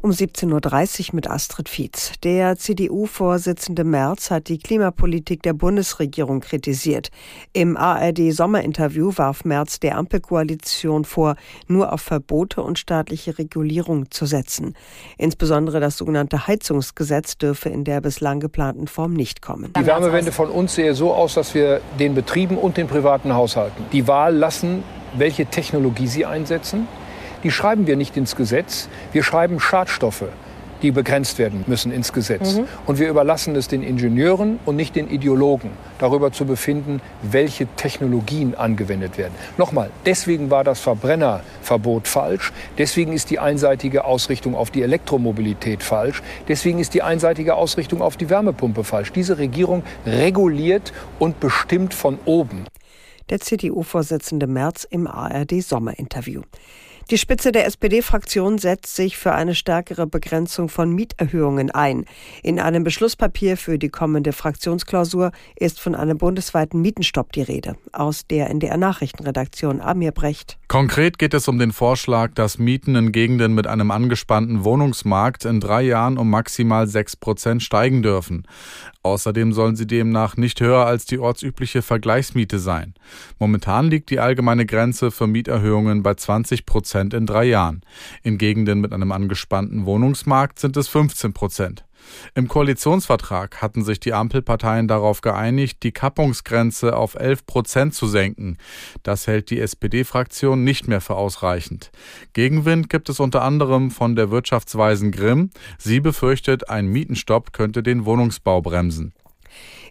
Um 17.30 Uhr mit Astrid Fietz. Der CDU-Vorsitzende Merz hat die Klimapolitik der Bundesregierung kritisiert. Im ARD-Sommerinterview warf Merz der Ampelkoalition vor, nur auf Verbote und staatliche Regulierung zu setzen. Insbesondere das sogenannte Heizungsgesetz dürfe in der bislang geplanten Form nicht kommen. Die Wärmewende von uns sehe so aus, dass wir den Betrieben und den privaten Haushalten die Wahl lassen, welche Technologie sie einsetzen die schreiben wir nicht ins Gesetz. Wir schreiben Schadstoffe, die begrenzt werden müssen ins Gesetz. Mhm. Und wir überlassen es den Ingenieuren und nicht den Ideologen, darüber zu befinden, welche Technologien angewendet werden. Nochmal, deswegen war das Verbrennerverbot falsch. Deswegen ist die einseitige Ausrichtung auf die Elektromobilität falsch. Deswegen ist die einseitige Ausrichtung auf die Wärmepumpe falsch. Diese Regierung reguliert und bestimmt von oben. Der CDU-Vorsitzende Merz im ARD-Sommerinterview. Die Spitze der SPD-Fraktion setzt sich für eine stärkere Begrenzung von Mieterhöhungen ein. In einem Beschlusspapier für die kommende Fraktionsklausur ist von einem bundesweiten Mietenstopp die Rede. Aus der NDR Nachrichtenredaktion Amir Brecht. Konkret geht es um den Vorschlag, dass Mieten in Gegenden mit einem angespannten Wohnungsmarkt in drei Jahren um maximal sechs Prozent steigen dürfen. Außerdem sollen sie demnach nicht höher als die ortsübliche Vergleichsmiete sein. Momentan liegt die allgemeine Grenze für Mieterhöhungen bei 20 Prozent in drei Jahren. In Gegenden mit einem angespannten Wohnungsmarkt sind es 15 Prozent. Im Koalitionsvertrag hatten sich die Ampelparteien darauf geeinigt, die Kappungsgrenze auf 11 Prozent zu senken. Das hält die SPD-Fraktion nicht mehr für ausreichend. Gegenwind gibt es unter anderem von der Wirtschaftsweisen Grimm. Sie befürchtet, ein Mietenstopp könnte den Wohnungsbau bremsen.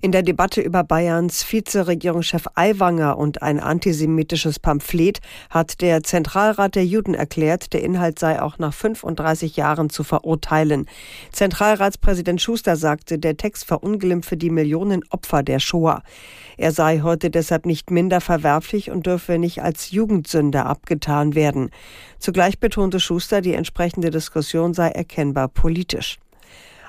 In der Debatte über Bayerns Vizeregierungschef Aiwanger und ein antisemitisches Pamphlet hat der Zentralrat der Juden erklärt, der Inhalt sei auch nach 35 Jahren zu verurteilen. Zentralratspräsident Schuster sagte, der Text verunglimpfe die Millionen Opfer der Shoah. Er sei heute deshalb nicht minder verwerflich und dürfe nicht als Jugendsünde abgetan werden. Zugleich betonte Schuster, die entsprechende Diskussion sei erkennbar politisch.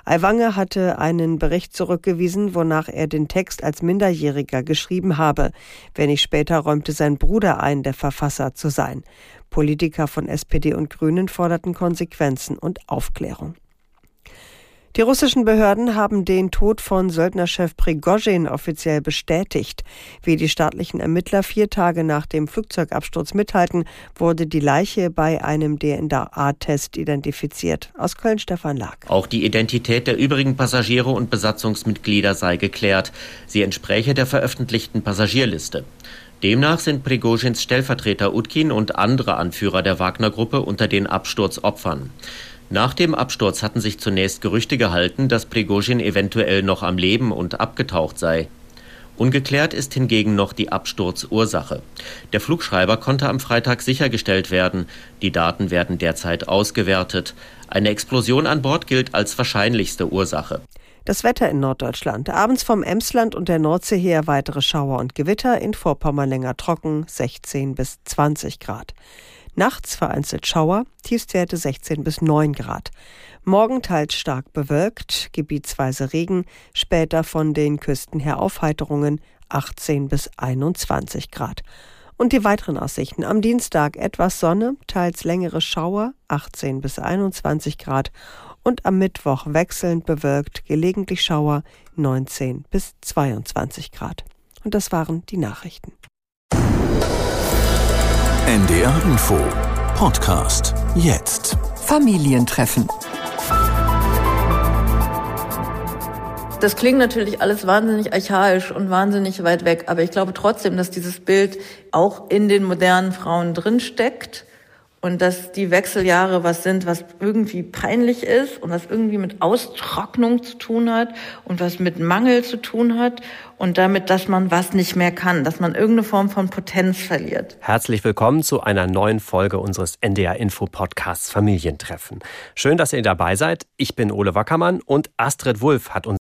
Aiwanger hatte einen Bericht zurückgewiesen, wonach er den Text als Minderjähriger geschrieben habe. Wenig später räumte sein Bruder ein, der Verfasser zu sein. Politiker von SPD und Grünen forderten Konsequenzen und Aufklärung. Die russischen Behörden haben den Tod von Söldnerchef Prigozhin offiziell bestätigt. Wie die staatlichen Ermittler vier Tage nach dem Flugzeugabsturz mithalten, wurde die Leiche bei einem DNA-Test identifiziert. Aus Köln Stefan Lag. Auch die Identität der übrigen Passagiere und Besatzungsmitglieder sei geklärt. Sie entspräche der veröffentlichten Passagierliste. Demnach sind Prigozhins Stellvertreter Utkin und andere Anführer der Wagner-Gruppe unter den Absturzopfern. Nach dem Absturz hatten sich zunächst Gerüchte gehalten, dass Prigozhin eventuell noch am Leben und abgetaucht sei. Ungeklärt ist hingegen noch die Absturzursache. Der Flugschreiber konnte am Freitag sichergestellt werden. Die Daten werden derzeit ausgewertet. Eine Explosion an Bord gilt als wahrscheinlichste Ursache. Das Wetter in Norddeutschland. Abends vom Emsland und der Nordsee her weitere Schauer und Gewitter, in Vorpommern länger trocken, 16 bis 20 Grad. Nachts vereinzelt Schauer, Tiefstwerte 16 bis 9 Grad. Morgen teils stark bewölkt, gebietsweise Regen, später von den Küsten her Aufheiterungen 18 bis 21 Grad. Und die weiteren Aussichten. Am Dienstag etwas Sonne, teils längere Schauer, 18 bis 21 Grad. Und am Mittwoch wechselnd bewölkt, gelegentlich Schauer, 19 bis 22 Grad. Und das waren die Nachrichten. NDR Info Podcast jetzt. Familientreffen. Das klingt natürlich alles wahnsinnig archaisch und wahnsinnig weit weg, aber ich glaube trotzdem, dass dieses Bild auch in den modernen Frauen drinsteckt und dass die Wechseljahre was sind, was irgendwie peinlich ist und was irgendwie mit Austrocknung zu tun hat und was mit Mangel zu tun hat und damit, dass man was nicht mehr kann, dass man irgendeine Form von Potenz verliert. Herzlich willkommen zu einer neuen Folge unseres NDR Info Podcasts Familientreffen. Schön, dass ihr dabei seid. Ich bin Ole Wackermann und Astrid Wulff hat uns